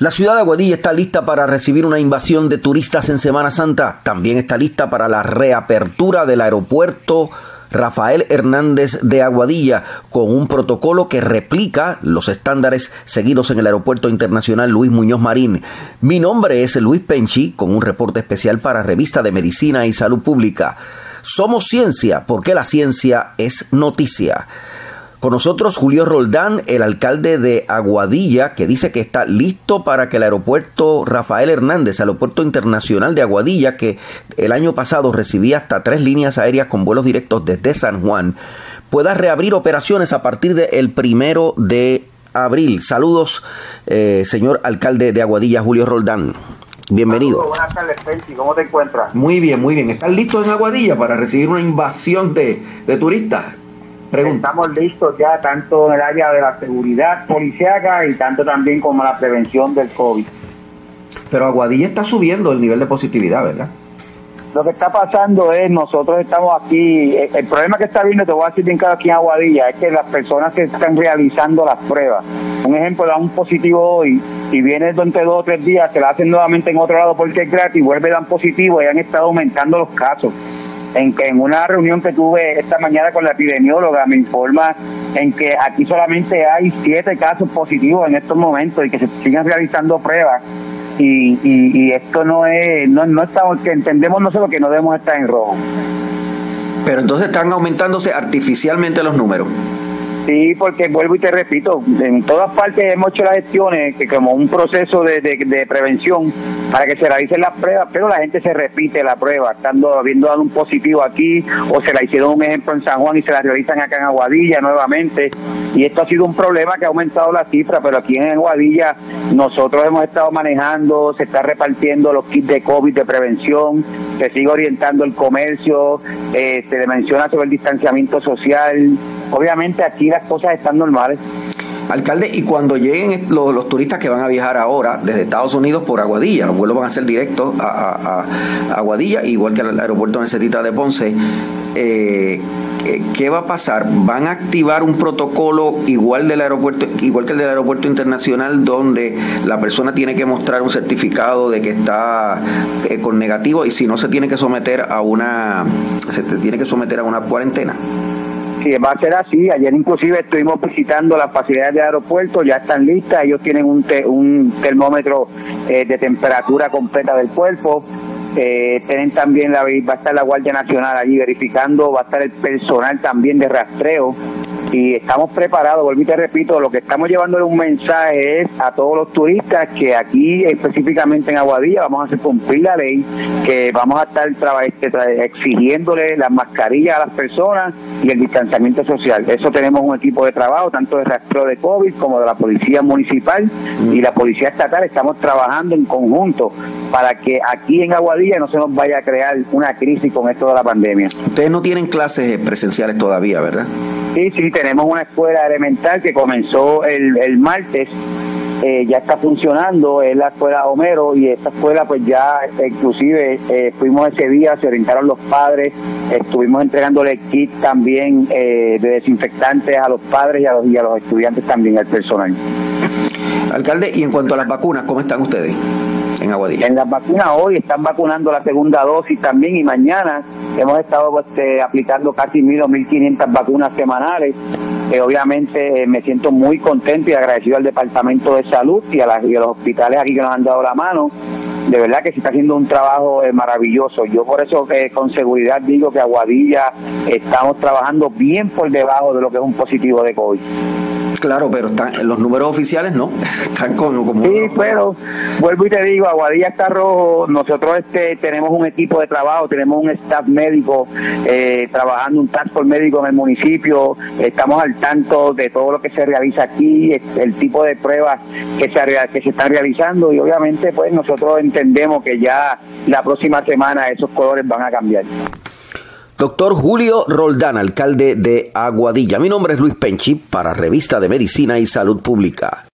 La ciudad de Aguadilla está lista para recibir una invasión de turistas en Semana Santa. También está lista para la reapertura del aeropuerto Rafael Hernández de Aguadilla con un protocolo que replica los estándares seguidos en el Aeropuerto Internacional Luis Muñoz Marín. Mi nombre es Luis Penchi con un reporte especial para Revista de Medicina y Salud Pública. Somos ciencia porque la ciencia es noticia. Con nosotros Julio Roldán, el alcalde de Aguadilla, que dice que está listo para que el aeropuerto Rafael Hernández, aeropuerto internacional de Aguadilla, que el año pasado recibía hasta tres líneas aéreas con vuelos directos desde San Juan, pueda reabrir operaciones a partir del primero de abril. Saludos, eh, señor alcalde de Aguadilla, Julio Roldán. Bienvenido. buenas tardes, ¿Cómo te encuentras? Muy bien, muy bien. ¿Estás listo en Aguadilla para recibir una invasión de, de turistas? Estamos listos ya tanto en el área de la seguridad policiaca y tanto también como la prevención del COVID. Pero Aguadilla está subiendo el nivel de positividad, ¿verdad? Lo que está pasando es, nosotros estamos aquí, eh, el problema que está viendo, te voy a decir bien claro aquí en Aguadilla, es que las personas que están realizando las pruebas, un ejemplo, da un positivo hoy y viene durante dos o tres días, se la hacen nuevamente en otro lado porque es gratis, vuelve dan positivo y han estado aumentando los casos en que en una reunión que tuve esta mañana con la epidemióloga me informa en que aquí solamente hay siete casos positivos en estos momentos y que se siguen realizando pruebas. Y, y, esto no es no, no estamos que entendemos nosotros que no debemos estar en rojo. Pero entonces están aumentándose artificialmente los números Sí, porque vuelvo y te repito, en todas partes hemos hecho las gestiones que como un proceso de, de, prevención para que se realicen las pruebas, pero la gente se repite la prueba, estando habiendo dado un positivo aquí o se la hicieron un ejemplo en San Juan y se la realizan acá en Aguadilla nuevamente. Y esto ha sido un problema que ha aumentado la cifra, pero aquí en Aguadilla nosotros hemos estado manejando, se está repartiendo los kits de COVID de prevención, se sigue orientando el comercio, eh, se le menciona sobre el distanciamiento social. Obviamente aquí cosas están normales. Alcalde, y cuando lleguen los, turistas que van a viajar ahora desde Estados Unidos por Aguadilla, los vuelos van a ser directos a, Aguadilla, igual que al aeropuerto Necesita de Ponce, eh, ¿qué va a pasar? ¿Van a activar un protocolo igual del aeropuerto, igual que el del aeropuerto internacional, donde la persona tiene que mostrar un certificado de que está eh, con negativo y si no se tiene que someter a una, se tiene que someter a una cuarentena? Sí, va a ser así. Ayer inclusive estuvimos visitando las facilidades del aeropuerto, ya están listas, ellos tienen un, un termómetro eh, de temperatura completa del cuerpo. Eh, tienen también la, va a estar la Guardia Nacional allí verificando, va a estar el personal también de rastreo y estamos preparados, vuelvo y te repito, lo que estamos llevándole un mensaje es a todos los turistas que aquí específicamente en Aguadilla vamos a hacer cumplir la ley, que vamos a estar este, exigiéndole las mascarillas a las personas y el distanciamiento social. Eso tenemos un equipo de trabajo, tanto de rastreo de COVID como de la Policía Municipal y la Policía Estatal. Estamos trabajando en conjunto para que aquí en Aguadilla no se nos vaya a crear una crisis con esto de la pandemia. Ustedes no tienen clases presenciales todavía, ¿verdad? Sí, sí, tenemos una escuela elemental que comenzó el, el martes, eh, ya está funcionando, es la escuela Homero y esta escuela pues ya inclusive eh, fuimos ese día, se orientaron los padres, estuvimos entregándole kit también eh, de desinfectantes a los padres y a los, y a los estudiantes también, al personal. Alcalde, y en cuanto a las vacunas, ¿cómo están ustedes? en Aguadilla. En las vacunas hoy están vacunando la segunda dosis también y mañana hemos estado este, aplicando casi mil o mil quinientas vacunas semanales. Eh, obviamente eh, me siento muy contento y agradecido al Departamento de Salud y a, los hospitales aquí que nos han dado la mano. De verdad que se está haciendo un trabajo eh, maravilloso. Yo por eso con seguridad digo que Aguadilla estamos trabajando bien por debajo de lo que es un positivo de COVID. Claro, pero están, los números oficiales no, están como... Sí, pero vuelvo y te digo, Aguadilla está rojo, nosotros este tenemos un equipo de trabajo, tenemos un staff médico eh, trabajando, un task force médico en el municipio, estamos al tanto de todo lo que se realiza aquí, el tipo de pruebas que se, que se están realizando y obviamente pues nosotros entendemos que ya la próxima semana esos colores van a cambiar. Doctor Julio Roldán, alcalde de Aguadilla. Mi nombre es Luis Penchi para Revista de Medicina y Salud Pública.